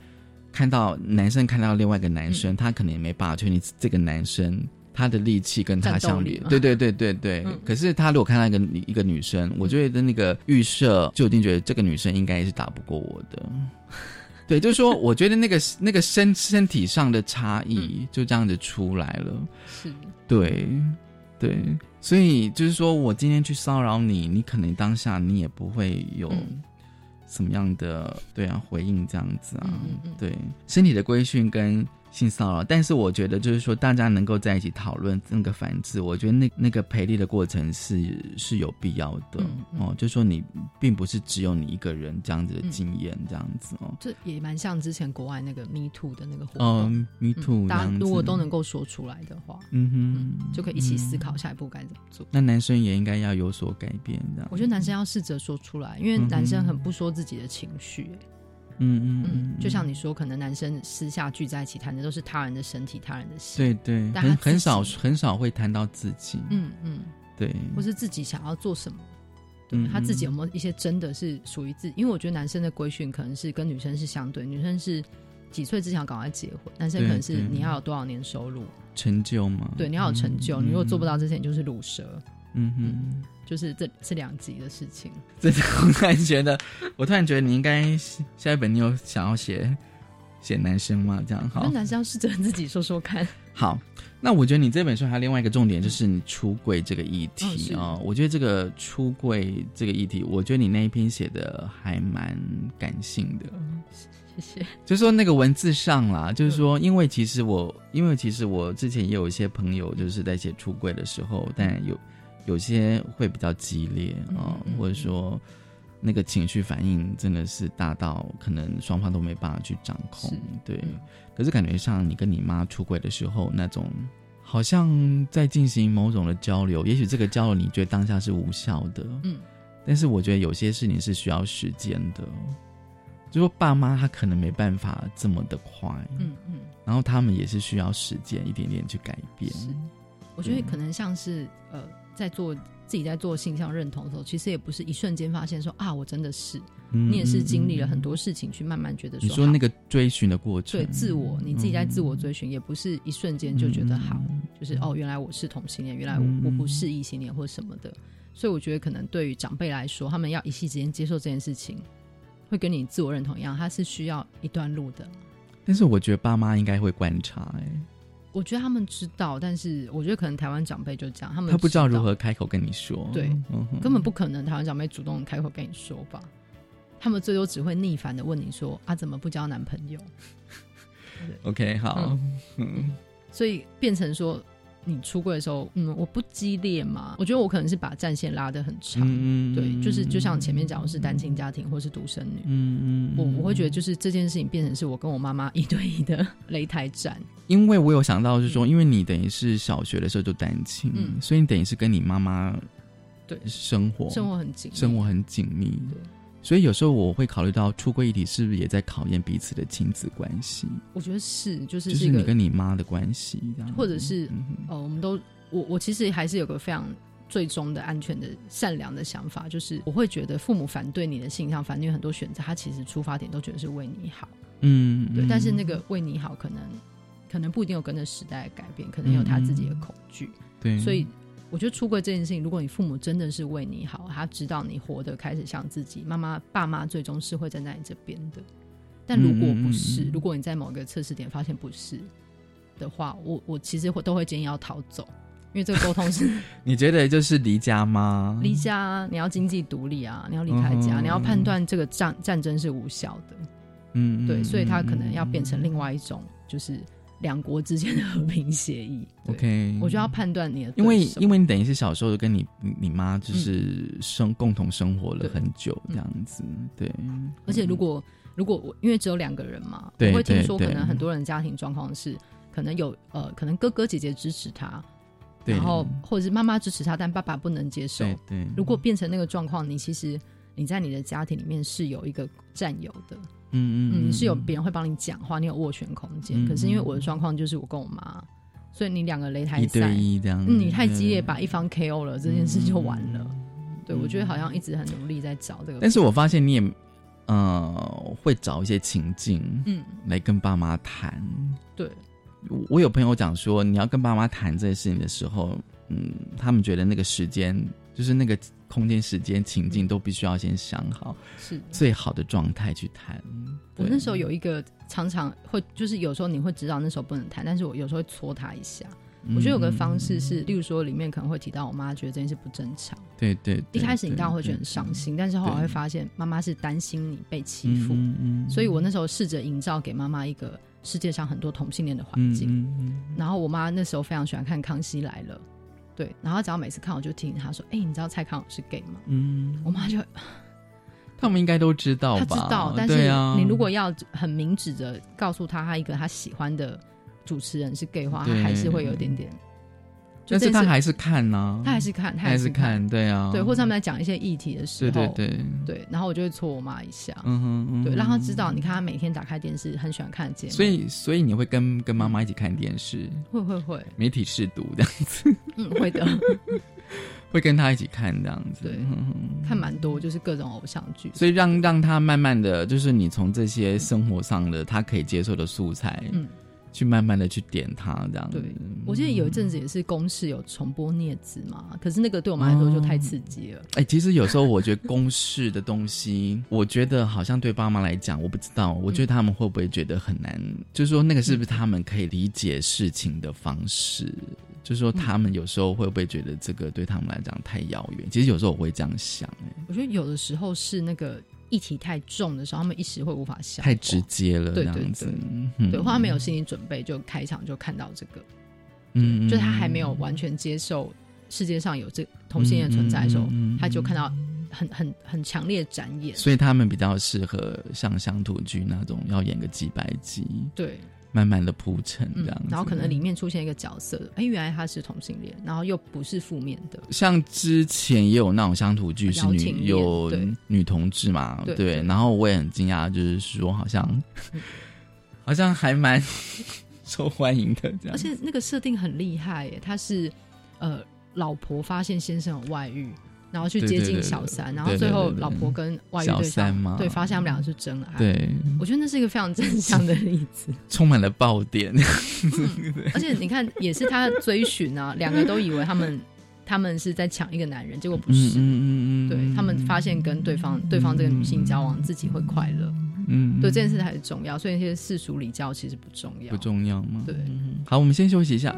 看到男生看到另外一个男嗯。生，他可能也没办法确定这个男生。他的力气跟他相比对对对对对。嗯可是他如果看到一个女一个女生，我觉得那个预设就一定觉得这个女生应该是打不过我的。对，就是说，我觉得那个那个身身体上的差异就这样子出来了。是，对，对，所以就是说我今天去骚扰你，你可能当下你也不会有嗯什么样的对啊回应这样子啊。嗯嗯嗯对，身体的规训跟性骚扰，但是我觉得就是说大家能够在一起讨论那个反制，我觉得那那个培力的过程是是有必要的、嗯嗯哦。就是说你并不是只有你一个人这样子的经验这样子哦。这也蛮像之前国外那个 Me Too 的那个活动。嗯，Me Too，、嗯大家如果都能够说出来的话，嗯哼，就可以一起思嗯考下一步该怎么做。那男生也应该要有所改变，这样。我觉得男生要试着说出来，因为男生很不说自己的情绪、欸嗯嗯嗯，就像你说，可能男生私下聚在一起谈的都是他人的身体、他人的心，对对，但很很少很少会谈到自己，嗯嗯，对，或是自己想要做什么，对嗯他自己有没有一些真的是属于自己？因为我觉得男生的规训可能是跟女生是相对，女生是几岁之前要赶快结婚，男生可能是你要有多少年收入，成就嘛，对，你要有成就，嗯你如果做不到这些，你就是卤蛇，嗯哼。就是这是两集的事情。这我突然觉得，我突然觉得你应该下一本你有想要写写男生吗？这样好那，男生要试着自己说说看。好。那我觉得你这本书还有另外一个重点，就是你出柜这个议嗯题啊哦。我觉得这个出柜这个议题，我觉得你那一篇写的还蛮感性的。谢谢。就说那个文字上啦，就是说，因为其实我，因为其实我之前也有一些朋友，就是在写出柜的时候，但有有些会比较激烈啊、或者说那个情绪反应真的是大到可能双方都没办法去掌控。对，嗯可是感觉上你跟你妈出轨的时候，那种好像在进行某种的交流，也许这个交流你觉得当下是无效的，嗯，但是我觉得有些事情是需要时间的。就说爸妈他可能没办法这么的快，嗯嗯，然后他们也是需要时间一点点去改变。是我觉得可能像是呃，在做自己在做性向认同的时候，其实也不是一瞬间发现说啊，我真的是，嗯你也是经历了很多事情去慢慢觉得说，你说那个个追寻的过程，对自我，你自己在自我追寻，也不是一瞬间就觉得好，嗯就是哦，原来我是同性恋，原来我不是异性恋或什么的，所以我觉得可能对于长辈来说，他们要一夕之间接受这件事情，会跟你自我认同一样，它是需要一段路的。但是我觉得爸妈应该会观察、哎，我觉得他们知道，但是我觉得可能台湾长辈就这样，他们他不知道如何开口跟你说，对嗯根本不可能台湾长辈主动开口跟你说吧，他们最多只会逆反的问你说啊，怎么不交男朋友？OK 好，嗯。所以变成说你出柜的时候，嗯，我不激烈嘛，我觉得我可能是把战线拉得很长，嗯对，就是就像前面讲，的是单亲家庭或是独生女，嗯嗯，我我会觉得就是这件事情变成是我跟我妈妈一对一的 擂台战，因为我有想到是说，因为你等于是小学的时候就单亲，嗯。所以你等于是跟你妈妈对。生活生活很紧，生活很紧密。对，所以有时候我会考虑到出柜议题是不是也在考验彼此的亲子关系，我觉得是就是就是你跟你妈的关系或者是嗯呃，我们都我我其实还是有个非常最终的安全的善良的想法，就是我会觉得父母反对你的性向，反对很多选择，他其实出发点都觉得是为你好，嗯，对，嗯但是那个为你好，可能可能不一定有跟着时代改变，可能有他自己的恐惧，对，所以。我觉得出柜这件事情，如果你父母真的是为你好，他知道你活得开始像自己，妈妈、爸妈最终是会站在你这边的。但如果不是，如果你在某个测试点发现不是的话，我我其实会都会建议要逃走，因为这个沟通是 你觉得就是离家吗？离家啊，你要经济独立啊，你要离开家，嗯你要判断这个战战争是无效的，嗯，嗯对，所以他可能要变成另。外一种，就是两国之间的和平协议。OK，我就要判断你的，因为因为你等于是小时候跟你你妈就是生、嗯、共同生活了很久这样子，对。而且如果如果我因为只有两个人嘛，我会听说可能很多人家庭状况是可能有呃可能哥哥姐姐支持他。然后，或者是妈妈支持他，但爸爸不能接受。对对，如果变成那个状况，你其实你在你的家庭里面是有一个占有的，嗯嗯嗯，是有别人会帮你讲话，你有斡旋空间。嗯、可是因为我的状况就是我跟我妈，所以你两个擂台赛一对一这样，嗯，你太激烈，把一方 KO 了，这件事就完了。对，我觉得好像一直很努力在找这个，但是我发现你也呃会找一些情境，嗯，来跟爸妈谈，对。我有朋友讲说，你要跟爸妈谈这些事情的时候，嗯，他们觉得那个时间，就是那个空间、时间、情境都必须要先想好，是最好的状态去谈。我那时候有一个常常会，就是有时候你会知道那时候不能谈，但是我有时候会戳他一下。嗯我觉得有个方式是，例如说里面可能会提到我妈觉得这件事不正常，对对，一开始你当然会觉得很伤心，但是后来会发现妈妈是担心你被欺负，嗯嗯、所以我那时候试着营造给妈妈一个世界上很多同性恋的环境。然后我妈那时候非常喜欢看《康熙来了》，对，然后只要每次看我就提醒他说：“哎、欸，你知道蔡康永是 gay 吗？”嗯，我妈就。他们应该都知道吧？他知道，但是啊、你如果要很明指的告诉他，他一个他喜欢的主持人是 gay 的话，他还是会有点点。但是他还是看呢、啊，他还是看，他还是看，对啊，对，或者他们在讲一些议题的时候，对对对。对，然后我就会戳我妈一下，嗯哼，嗯对，让他知道，你看他每天打开电视，很喜欢看节目，所以所以你会跟跟妈妈一起看电视，会会会，媒体试读这样子，嗯，会的，会跟他一起看这样子，对，看蛮多，就是各种偶像剧，所以让让他慢慢的就是你从这些生活上的他可以接受的素材，嗯。去慢慢的去点它，这样对。我记得有一阵子也是公式有重播镊子嘛，可是那个对我们来说就太刺激了。哎、欸，其实有时候我觉得公式的东西，我觉得好像对爸妈来讲，我不知道，我觉得他们会不会觉得很难？嗯、就是说那个是不是他们可以理解事情的方式？嗯、就是说他们有时候会不会觉得这个对他们来讲太遥远？其实有时候我会这样想、欸，哎，我觉得有的时候是那个。议题太重的时候，他们一时会无法消。太直接了，对对对，嗯、对，或他没有心理准备，就开场就看到这个，嗯，就他还没有完全接受世界上有这同性恋存在的时候，嗯、他就看到很很很强烈的展演。所以他们比较适合像乡土剧那种，要演个几百集，对，慢慢的铺陈这样、嗯，然后可能里面出现一个角色，哎，原来他是同性恋，然后又不是负面的。像之前也有那种乡土剧是女有女同志嘛，对,对，然后我也很惊讶，就是说好像、嗯、好像还蛮 受欢迎的，这样。而且那个设定很厉害耶，他是呃老婆发现先生有外遇。然后去接近小三，然后最后老婆跟外遇对象对发现他们两个是真爱。对，我觉得那是一个非常正向的例子，充满了爆点。嗯、而且你看，也是他追寻啊，两个都以为他们他们是在抢一个男人，结果不是。嗯嗯嗯对他们发现跟对方对方这个女性交往，自己会快乐。嗯，对这件事还是重要，所以那些世俗礼教其实不重要。不重要吗？对。好，我们先休息一下。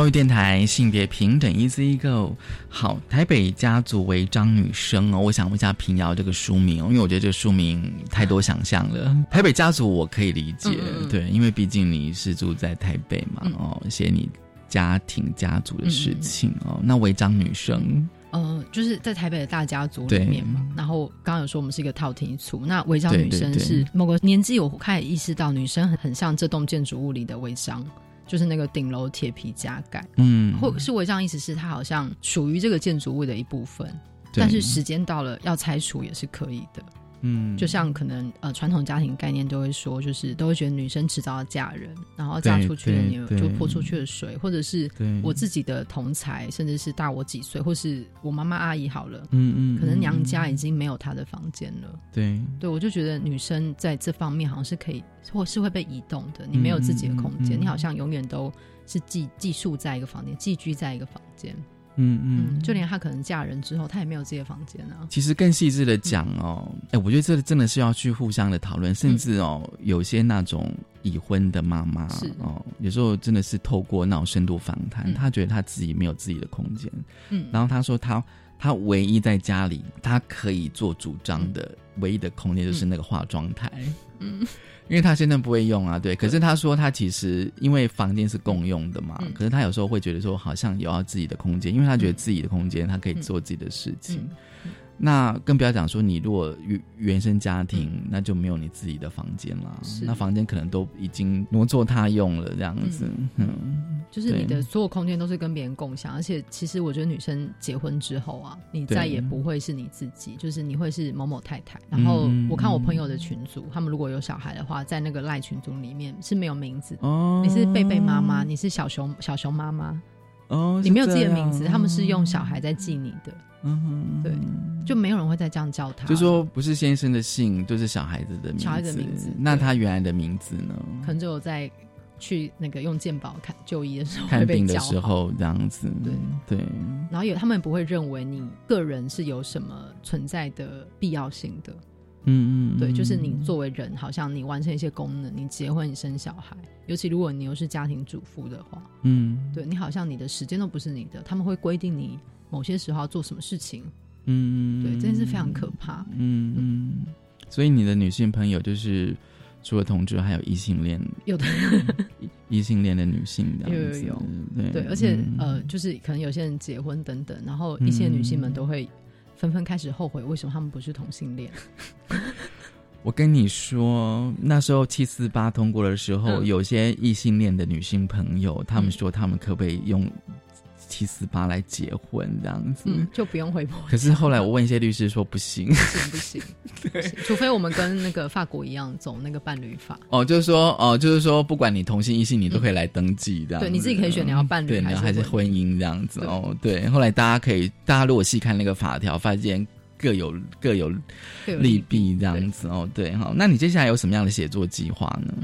教育电台性别平等 Easy Go。好，台北家族违章女生哦，我想问一下平遥这个书名哦，因为我觉得这个书名太多想象了。台北家族我可以理解，对，因为毕竟你是住在台北嘛，哦，写你家庭家族的事情哦。那违章女生。呃，就是在台北的大家族里面嘛，然后刚刚有说我们是一个套厅组，那违章女生是某个年纪，我开始意识到女生很很像这栋建筑物里的违章，就是那个顶楼铁皮加盖，嗯，或是我这样意思是它好像属于这个建筑物的一部分，但是时间到了要拆除也是可以的。嗯，就像可能呃传统家庭概念都会说，就是都会觉得女生迟早要嫁人，然后嫁出去了你就泼出去的水，或者是我自己的同才，甚至是大我几岁，或是我妈妈阿姨好了，嗯嗯，可能娘家已经没有她的房间了。对，对我就觉得女生在这方面好像是可以，或是会被移动的。你没有自己的空间，你好像永远都是寄寄宿在一个房间，寄居在一个房间。嗯嗯，就连她可能嫁人之后，她也没有自己的房间啊。其实更细致的讲哦，哎，我觉得这真的是要去互相的讨论，甚至哦，有些那种已婚的妈妈哦，有时候真的是透过那种深度访谈，她觉得她自己没有自己的空间。嗯，然后她说她她唯一在家里他可以做主张的唯一的空间就是那个化妆台。嗯。因为他现在不会用啊，对。可是他说他其实因为房间是共用的嘛，可是他有时候会觉得说好像有要自己的空间，因为他觉得自己的空间他可以做自己的事情。那更不要讲说，你如果原原生家庭，那就没有你自己的房间了。那房间可能都已经挪作他用了，这样子。嗯，就是你的所有空间都是跟别人共享，而且其实我觉得女生结婚之后啊，你再也不会是你自己，就是你会是某某太太。然后我看我朋友的群组，他们如果有小孩的话，在那个赖群组里面是没有名字。哦，你是贝贝妈妈，你是小熊小熊妈妈。哦，你没有自己的名字，他们是用小孩在记你的。嗯哼，对，就没有人会再这样叫他。就说不是先生的姓，就是小孩子的名字。小孩子的名字，那他原来的名字呢？可能只有在去那个用健保看就医的时候，看病的时候这样子。对对。然后有他们不会认为你个人是有什么存在的必要性的。嗯嗯。对，就是你作为人，好像你完成一些功能，你结婚，你生小孩，尤其如果你又是家庭主妇的话，嗯，对你好像你的时间都不是你的，他们会规定你。某些时候要做什么事情，嗯，对，这件事非常可怕，嗯嗯。所以你的女性朋友就是除了同志，还有异性恋，有的异性恋的女性，有有有，对对，而且呃，就是可能有些人结婚等等，然后一些女性们都会纷纷开始后悔，为什么他们不是同性恋？我跟你说，那时候七四八通过的时候，有些异性恋的女性朋友，他们说他们可不可以用。七四八来结婚这样子，嗯就不用回婆。可是后来我问一些律师说不行，不行 不行，对，除非我们跟那个法国一样走那个伴侣法。哦，就是说，哦，就是说，不管你同性异性，你都可以来登记这样。对，你自己可以选你要伴侣还是婚姻这样子哦。对，后来大家可以，大家如果细看那个法条，发现。各有各有利弊这样子哦，对哈。那你接下来有什么样的写作计划呢？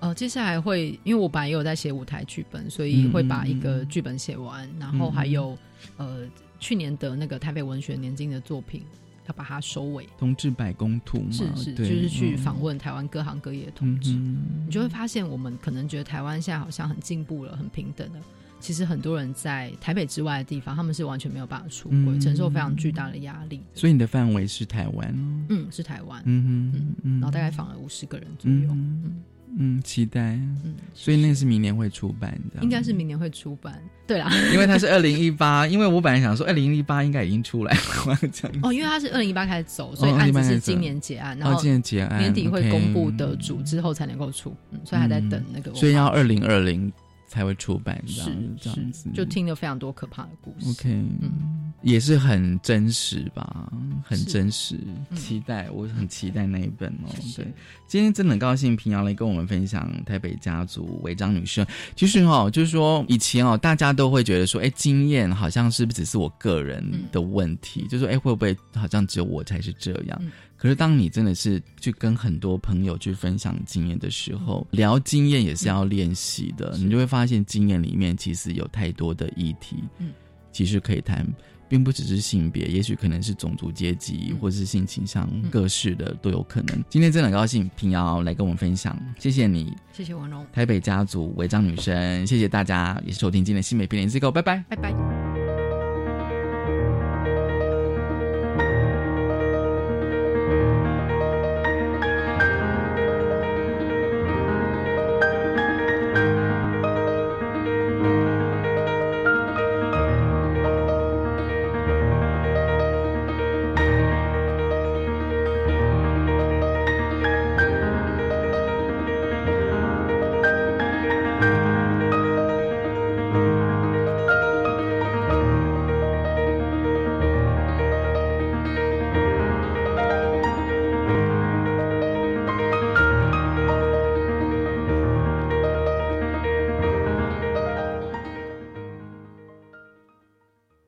呃，接下来会，因为我本来也有在写舞台剧本，所以会把一个剧本写完，然后还有呃去年的那个台北文学年金的作品要把它收尾。同志百工图是是，就是去访问台湾各行各业的同志，你就会发现我们可能觉得台湾现在好像很进步了，很平等的。其实很多人在台北之外的地方，他们是完全没有办法出轨，承受非常巨大的压力。所以你的范围是台湾？嗯，是台湾。嗯嗯嗯，然后大概访了五十个人左右。嗯嗯，期待。嗯，所以那是明年会出版的。应该是明年会出版。对啦，因为它是二零一八，因为我本来想说二零一八应该已经出来了。哦，因为它是二零一八开始走，所以案子是今年结案，然后今年结案，年底会公布得主之后才能够出。嗯，所以还在等那个。所以要二零二零。才会出版这样这样子，就听了非常多可怕的故事。OK，嗯，也是很真实吧，很真实。期待，我很期待那一本哦。对，今天真的很高兴平遥来跟我们分享台北家族违章女生。其实哦，就是说以前哦，大家都会觉得说，哎，经验好像是不是只是我个人的问题？就说，哎，会不会好像只有我才是这样？可是，当你真的是去跟很多朋友去分享经验的时候，聊经验也是要练习的。你就会发现，经验里面其实有太多的议题，嗯，其实可以谈。并不只是性别，也许可能是种族、阶级，或者是性倾向，各式的都有可能。今天真的很高兴，平遥来跟我们分享，谢谢你，谢谢王荣，台北家族违章女生，谢谢大家，也收听今天的新美片联 C 购，拜拜，拜拜。